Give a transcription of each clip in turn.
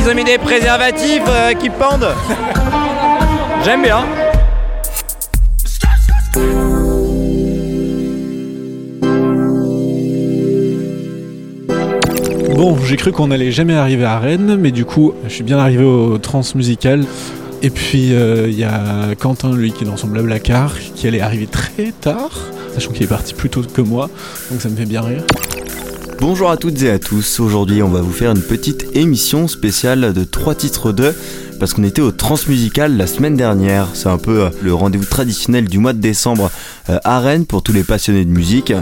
ils ont mis des préservatifs euh, qui pendent. J'aime bien. Bon, j'ai cru qu'on allait jamais arriver à Rennes, mais du coup, je suis bien arrivé au transmusical. Et puis, euh, il y a Quentin, lui, qui est dans son blablacar, qui allait arriver très tard, sachant qu'il est parti plus tôt que moi, donc ça me fait bien rire. Bonjour à toutes et à tous, aujourd'hui on va vous faire une petite émission spéciale de trois titres de parce qu'on était au Transmusical la semaine dernière. C'est un peu euh, le rendez-vous traditionnel du mois de décembre euh, à Rennes pour tous les passionnés de musique.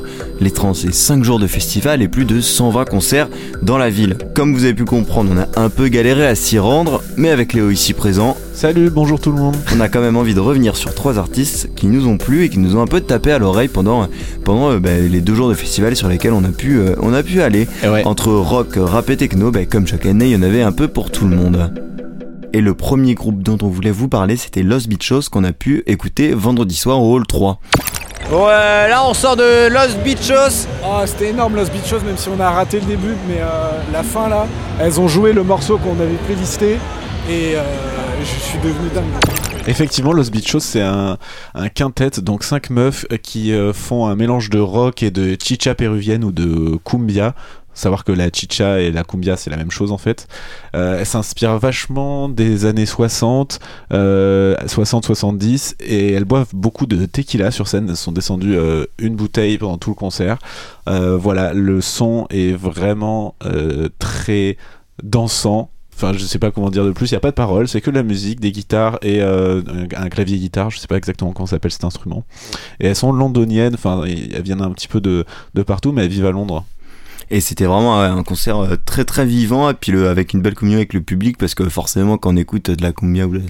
Les Trans, c'est 5 jours de festival et plus de 120 concerts dans la ville. Comme vous avez pu comprendre, on a un peu galéré à s'y rendre, mais avec Léo ici présent, Salut, bonjour tout le monde. on a quand même envie de revenir sur trois artistes qui nous ont plu et qui nous ont un peu tapé à l'oreille pendant, pendant euh, bah, les deux jours de festival sur lesquels on a pu, euh, on a pu aller. Ouais. Entre rock, rap et techno, bah, comme chaque année, il y en avait un peu pour tout le monde. Et le premier groupe dont on voulait vous parler, c'était Los Bichos qu'on a pu écouter vendredi soir au Hall 3. Bon, euh, là on sort de Los Bichos. Ah, c'était énorme Los Bichos, même si on a raté le début, mais euh, la fin là, elles ont joué le morceau qu'on avait playlisté et euh, je suis devenu dingue. Effectivement, Los Bichos, c'est un, un quintet, donc cinq meufs euh, qui euh, font un mélange de rock et de chicha péruvienne ou de cumbia. Savoir que la chicha et la cumbia, c'est la même chose en fait. Euh, elle s'inspire vachement des années 60, euh, 60-70, et elles boivent beaucoup de tequila sur scène. Elles sont descendues euh, une bouteille pendant tout le concert. Euh, voilà, le son est vraiment euh, très dansant. Enfin, je sais pas comment dire de plus. Il y a pas de paroles, c'est que de la musique, des guitares et un clavier guitare. Je sais pas exactement comment s'appelle cet instrument. Et elles sont londoniennes. Enfin, elles viennent un petit peu de, de partout, mais elles vivent à Londres. Et c'était vraiment un concert euh, très très vivant et puis le, avec une belle communion avec le public parce que forcément quand on écoute de la cumbia ou, la-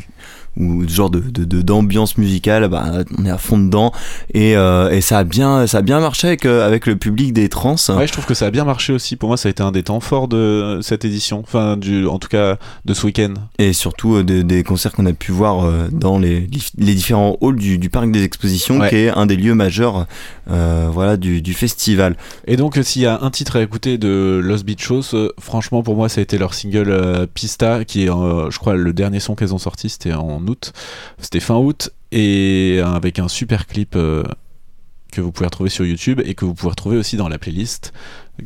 ou ce genre de de- de- d'ambiance musicale, bah, on est à fond dedans et, euh, et ça a bien ça a bien marché avec euh, avec le public des trans. Ouais, je trouve que ça a bien marché aussi. Pour moi, ça a été un des temps forts de cette édition. Enfin, du, en tout cas, de ce week-end. Et surtout euh, des, des concerts qu'on a pu voir euh, dans les, les différents halls du, du parc des expositions, Ouais. qui est un des lieux majeurs voilà, du, du festival. Et donc, s'il y a un titre à écouter de Los Bichos, euh, franchement, pour moi, ça a été leur single euh, Pista, qui est, euh, je crois, le dernier son qu'elles ont sorti, c'était en août. C'était fin août, et euh, avec un super clip que vous pouvez retrouver sur YouTube et que vous pouvez retrouver aussi dans la playlist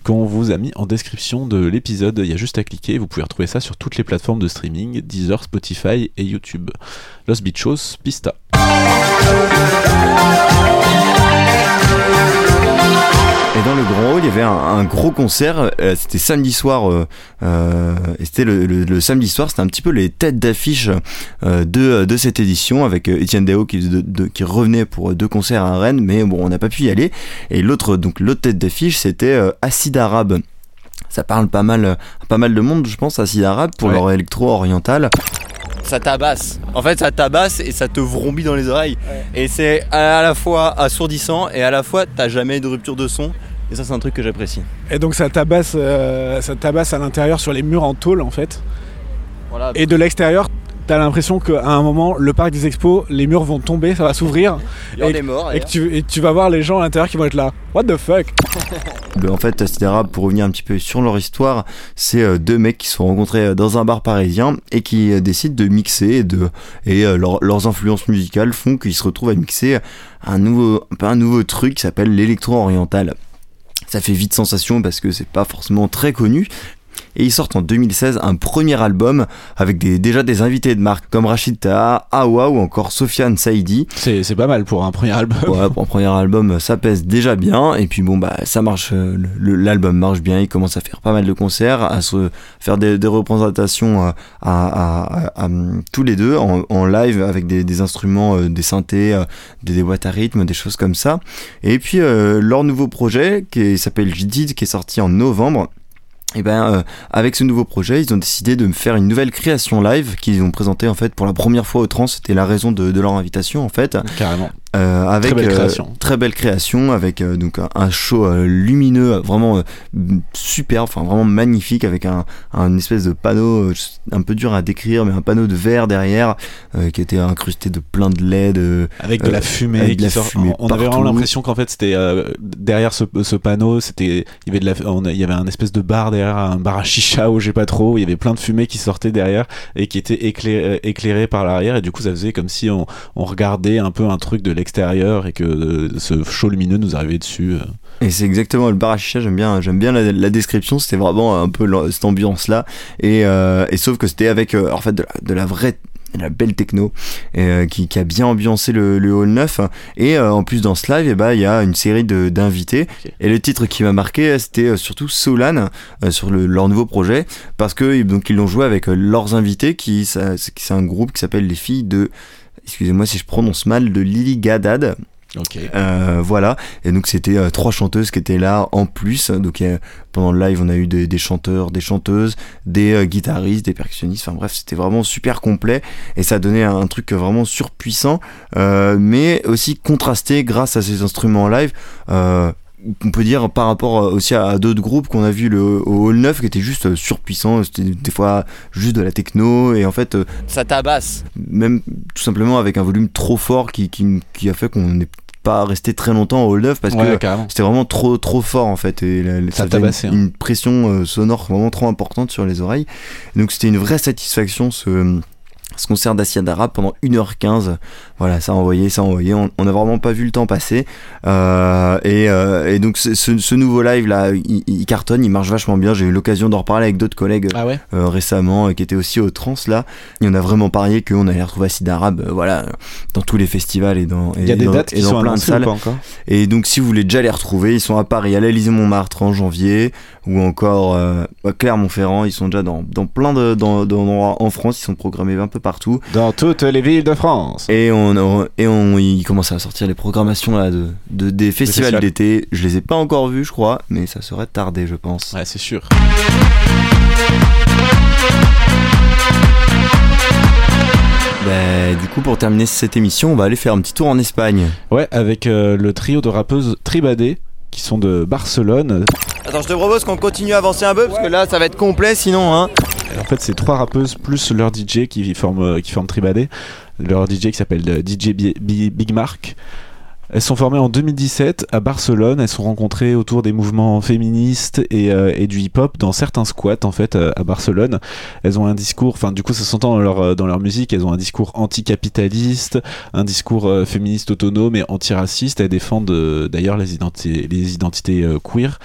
qu'on vous a mis en description de l'épisode. Il y a juste à cliquer, vous pouvez retrouver ça sur toutes les plateformes de streaming, Deezer, Spotify et YouTube. Los Bichos, Pista. Et dans le grand hall, il y avait un, un gros concert. euh, c'était samedi soir. euh, euh, et c'était le, le- le samedi soir. C'était un petit peu les têtes d'affiche euh, de, de cette édition avec Étienne Dao qui, de- de- qui revenait pour deux concerts à Rennes, mais bon, on n'a pas pu y aller. Et l'autre, donc l'autre tête d'affiche, c'était euh, Acide Arabe. Ça parle pas mal, pas mal de monde, je pense, Acide Arabe pour Ouais. leur électro oriental. Ça tabasse. En fait, ça tabasse et ça te vrombit dans les oreilles. Et c'est à la fois assourdissant et à la fois t'as jamais de rupture de son. Et ça, c'est un truc que j'apprécie. Et donc ça tabasse, euh, ça tabasse à l'intérieur sur les murs en tôle en fait. Voilà. Et de l'extérieur, t'as l'impression qu'à un moment, le parc des expos, les murs vont tomber, ça va s'ouvrir. Il y a et-. Et que tu, et tu vas voir les gens à l'intérieur qui vont être là. What the fuck? Ben, en fait, Acide Arabe, pour revenir un petit peu sur leur histoire, c'est euh, deux mecs qui se sont rencontrés euh, dans un bar parisien et qui décident de mixer et, de, et leur- leurs influences musicales font qu'ils se retrouvent à mixer un nouveau, un nouveau truc qui s'appelle l'électro-oriental. Ça fait vite sensation parce que c'est pas forcément très connu. Et ils sortent en 2016 un premier album avec des, déjà des invités de marque comme Rachid Taha, Awa ou encore Sofiane Saidi. C'est pas mal pour un premier album. Ouais, pour un premier album, ça pèse déjà bien. Et puis bon, bah, ça marche. euh, L'album marche bien. Il commence à faire pas mal de concerts, à se faire des, des représentations euh, à, à- à- à, tous les deux en, en live avec des, des instruments, euh, des synthés, des, des boîtes à rythme, des choses comme ça. Et puis euh, leur nouveau projet qui s'appelle Jidid, qui est sorti en novembre. Et ben euh, avec ce nouveau projet, ils ont décidé de me faire une nouvelle création live qu'ils ont présentée en fait pour la première fois au trans. C'était la raison de, de leur invitation en fait. Carrément. Euh, avec Très belle euh, création. très belle création avec euh, donc un- show euh, lumineux vraiment euh, super enfin vraiment magnifique avec un, un espèce de panneau euh, un peu dur à décrire mais un panneau de verre derrière euh, qui était incrusté de plein de LED euh, Avec de Euh, la fumée avec de qui la sort. fumée on avait vraiment l'impression qu'en fait c'était euh, derrière ce, ce panneau, c'était il y avait de la, on il y avait un espèce de bar derrière, un bar à chicha ou je sais pas trop. où Il y avait plein de fumée qui sortait derrière et qui était éclairé, éclairé par l'arrière et du coup ça faisait comme si on, on regardait un peu un truc de l'extérieur et que euh, ce show lumineux nous arrivait dessus. euh. Et c'est exactement le bar à chicha, j'aime bien, j'aime bien la, la description, c'était vraiment un peu cette ambiance-là. Et, euh, et sauf que c'était avec euh, en fait de la, de la vraie de la belle techno euh, qui, qui a bien ambiancé le, le hall 9 et euh, en plus dans ce live eh ben, il y a une série d'invités et le titre qui m'a marqué c'était surtout Solan euh, sur le- leur nouveau projet parce que donc ils l'ont joué avec leurs invités qui c'est un groupe qui s'appelle les filles de excusez-moi si je prononce mal de Lily Gadad euh, voilà, et donc c'était euh, trois chanteuses qui étaient là en plus. Donc euh, pendant le live, on a eu des, des chanteurs, des chanteuses, des euh, guitaristes, des percussionnistes. Enfin bref, c'était vraiment super complet et ça donnait un, truc vraiment surpuissant, mais aussi contrasté grâce à ces instruments live. On peut dire par rapport euh, aussi à, d'autres groupes qu'on a vu le, au Hall 9 qui étaient juste euh, surpuissants, c'était des fois juste de la techno et en fait euh, Ça tabasse. même tout simplement avec un volume trop fort qui, qui, qui a fait qu'on n'est pas resté très longtemps au Hall 9 parce Ouais, que c'était vraiment trop trop fort en fait et la- Ça faisait tabassait, une, hein. une pression sonore vraiment trop importante sur les oreilles donc c'était une vraie satisfaction ce ce concert d'Asia Dara pendant 1h15 voilà ça envoyait ça envoyait on on n'a vraiment pas vu le temps passer. Euh, et, euh, et donc ce, nouveau live là il, il cartonne il marche vachement bien. J'ai eu l'occasion d'en reparler avec d'autres collègues Ah ouais. euh, récemment qui était aussi au trans là. Et on a vraiment parié qu'on allait retrouver Acid Arabe voilà dans tous les festivals et dans, et Il y a des dans- dates et qui dans sont plein de salles. et donc si vous voulez déjà les retrouver ils sont à Paris à l'Élysée Montmartre en janvier ou encore à Clermont-Ferrand. Ils sont déjà dans, dans plein de dans, d'endroits en France. Ils sont programmés un peu partout Dans toutes les villes de France. et on, on- et on il commence à sortir les programmations là de, de- des festivals festivals. d'été je les ai pas encore vus je crois mais ça serait tardé je pense Ouais, c'est sûr. Bah, du coup pour terminer cette émission on va aller faire un petit tour en Espagne Ouais, avec euh, le trio de rappeuses Tribadé qui sont de Barcelone. Attends, je te propose qu'on continue à avancer un peu parce que là ça va être complet sinon hein. En fait, c'est trois rappeuses plus leur DJ qui forment, euh, qui forment. Leur DJ qui s'appelle euh, DJ Bi- Bi- Big Mark. Elles sont formées en 2017 à Barcelone. Elles sont rencontrées autour des mouvements féministes et, euh, du hip-hop dans certains squats en fait à Barcelone. Elles ont un discours, enfin du coup ça s'entend dans leur dans leur musique. Elles ont un discours anticapitaliste, un discours féministe autonome et antiraciste. Elles défendent d'ailleurs les identités les identités queer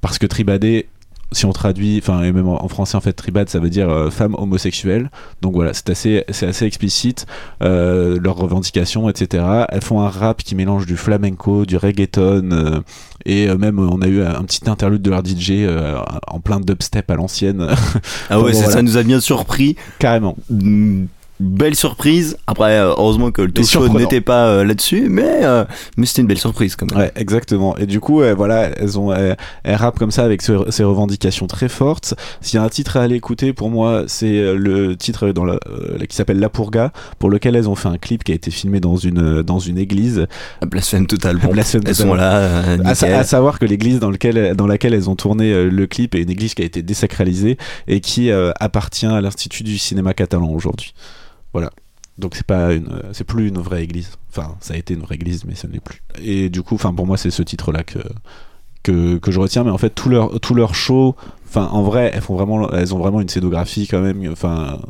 parce que Tribadé si on traduit, enfin et même en français en fait, tribad ça veut dire euh, femme homosexuelle. Donc voilà, c'est assez, c'est assez explicite euh, leurs revendications, etc. Elles font un rap qui mélange du flamenco, du reggaeton euh, et euh, même on a eu un petit interlude de leur DJ en plein dubstep à l'ancienne, ah ouais Bon, ça, voilà. ça nous a bien surpris carrément. Belle surprise. Après, euh, heureusement que le talk show n'était pas euh, là-dessus, mais, euh, mais c'était une belle surprise quand même. Ouais, exactement. Et du coup, euh, voilà, elles ont, elles, rappent comme ça avec ce- ces revendications très fortes. S'il y a un titre à aller écouter, pour moi, c'est euh, le titre dans la, qui s'appelle La Purga, pour lequel elles ont fait un clip qui a été filmé dans une dans une église. Blasphème total. Bon, Blasphème elles sont là. À, à savoir que l'église dans, lequel, dans laquelle elles ont tourné le clip est une église qui a été désacralisée et qui appartient à l'Institut du cinéma catalan aujourd'hui. Voilà. Donc c'est pas une, euh, c'est plus une vraie église. Enfin, ça a été une vraie église, mais ça ne l'est plus. Et du coup, enfin pour moi, c'est ce titre-là que, que que je retiens. Mais en fait, tout leur tout leur show, enfin en vrai, elles font vraiment, elles ont vraiment une scénographie quand même. Enfin,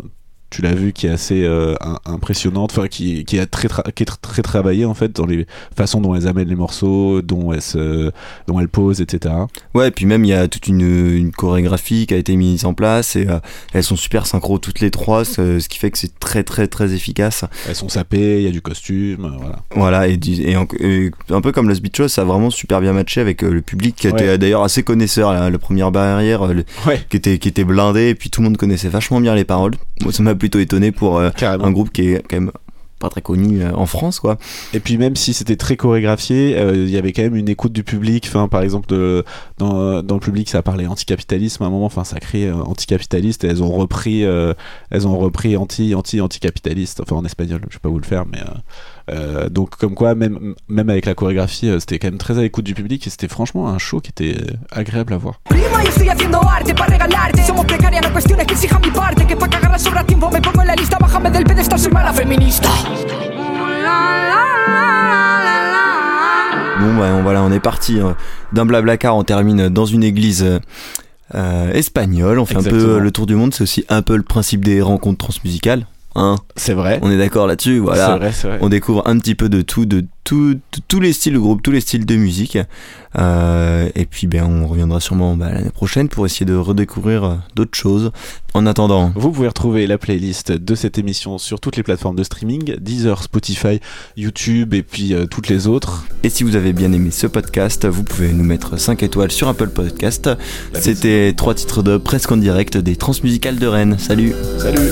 tu l'as vu, qui est assez euh, impressionnante, enfin qui, qui, est très qui est tr- très travaillée en fait dans les façons dont elles amènent les morceaux, dont elles, se, dont elles posent, etc. Ouais, et puis même il y a toute une, une chorégraphie qui a été mise en place et euh, elles sont super synchro toutes les trois, ce, ce qui fait que c'est très très très efficace. Elles sont sapées, il y a du costume, euh, voilà. Voilà, et, du- et, en- et un peu comme le Speed Show, ça a vraiment super bien matché avec le public qui était Ouais. d'ailleurs assez connaisseur. La, la première barrière le- Ouais, qui, était, qui était blindée, et puis tout le monde connaissait vachement bien les paroles. Moi, ça m'a plutôt étonné pour euh, un groupe qui est quand même pas très connu en France, quoi. Et puis même si c'était très chorégraphié, il y avait quand même une écoute du public. Enfin, par exemple, dans, dans, le public, ça parlait anticapitalisme à un moment. Enfin, ça crée anticapitaliste et elles ont repris, elles ont repris anti, anti, anticapitaliste. Enfin, en espagnol, je vais pas vous le faire, mais euh, donc comme quoi, même, même avec la chorégraphie, euh, c'était quand même très à l'écoute du public et c'était franchement un show qui était agréable à voir. Bon bah voilà, on est parti hein. d'un blabla car on termine dans une église euh, espagnole. On fait un peu le tour du monde. C'est aussi un peu le principe des rencontres transmusicales. Hein c'est vrai. On est d'accord là-dessus. Voilà. Vrai, vrai. On découvre un petit peu de tout, de tous les styles de groupe, tous les styles de musique. Euh, et puis ben, on reviendra sûrement bah, l'année prochaine pour essayer de redécouvrir euh, d'autres choses. En attendant, vous pouvez retrouver la playlist de cette émission sur toutes les plateformes de streaming, Deezer, Spotify, YouTube et puis euh, toutes les autres. Et si vous avez bien aimé ce podcast, vous pouvez nous mettre 5 étoiles sur Apple Podcast. C'était trois titres de presque en direct des Transmusicales de Rennes. Salut Salut